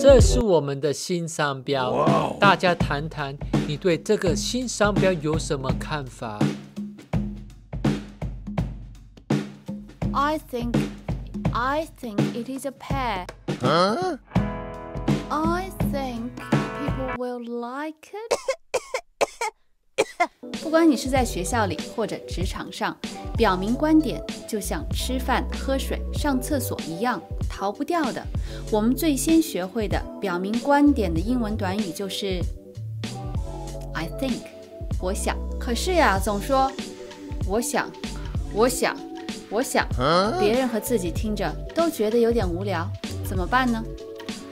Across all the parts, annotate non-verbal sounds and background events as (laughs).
这是我们的新商标，大家谈谈你对这个新商标有什么看法？I think, I think it is a pear. I think people will like it. (laughs) 不管你是在学校里或者职场上，表明观点就像吃饭、喝水、上厕所一样，逃不掉的。我们最先学会的表明观点的英文短语就是 "I think"，我想。可是呀，总说我想，我想，我想，别人和自己听着都觉得有点无聊，怎么办呢？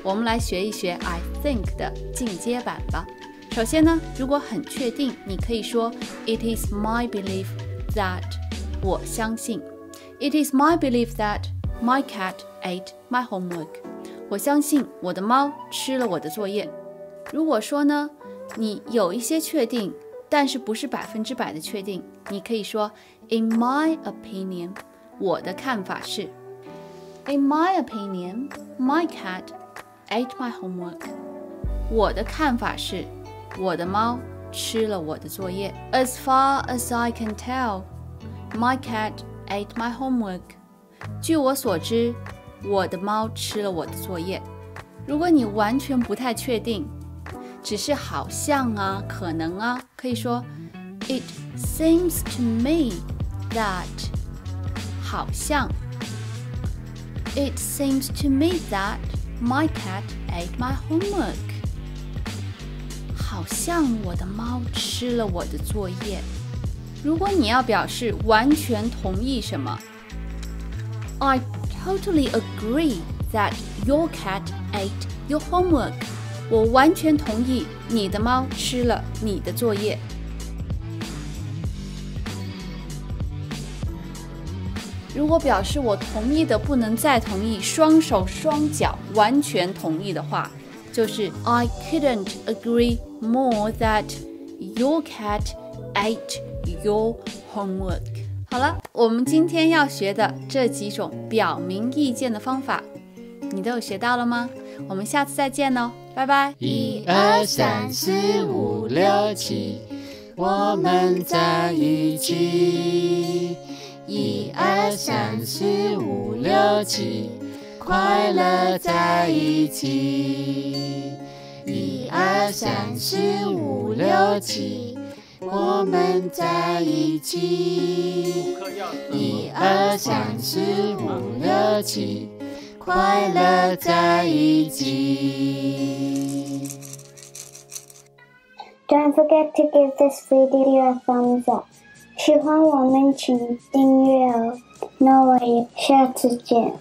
我们来学一学 "I think" 的进阶版吧。首先呢，如果很确定，你可以说 "It is my belief that"，我相信。It is my belief that my cat ate my homework。我相信我的猫吃了我的作业。如果说呢，你有一些确定，但是不是百分之百的确定，你可以说 "In my opinion"，我的看法是。In my opinion, my cat ate my homework。我的看法是。 我的猫吃了我的作业。As far as I can tell, my cat ate my homework. 据我所知，我的猫吃了我的作业。如果你完全不太确定，只是好像啊，可能啊，可以说 It seems to me that 好像 It seems to me that my cat ate my homework. 好像我的猫吃了我的作业。如果你要表示完全同意什么，I totally agree that your cat ate your homework。我完全同意你的猫吃了你的作业。如果表示我同意的不能再同意，双手双脚完全同意的话。就是 I couldn't agree more that your cat ate your homework。好了，我们今天要学的这几种表明意见的方法，你都有学到了吗？我们下次再见喽，拜拜。一二三四五六七，我们在一起。一二三四五六七。快乐在一起，一二三四五六七，我们在一起，一二三四五六七，快乐在一起。Don't forget to give this video a thumbs up，喜欢我们请订阅哦，那我也下次见。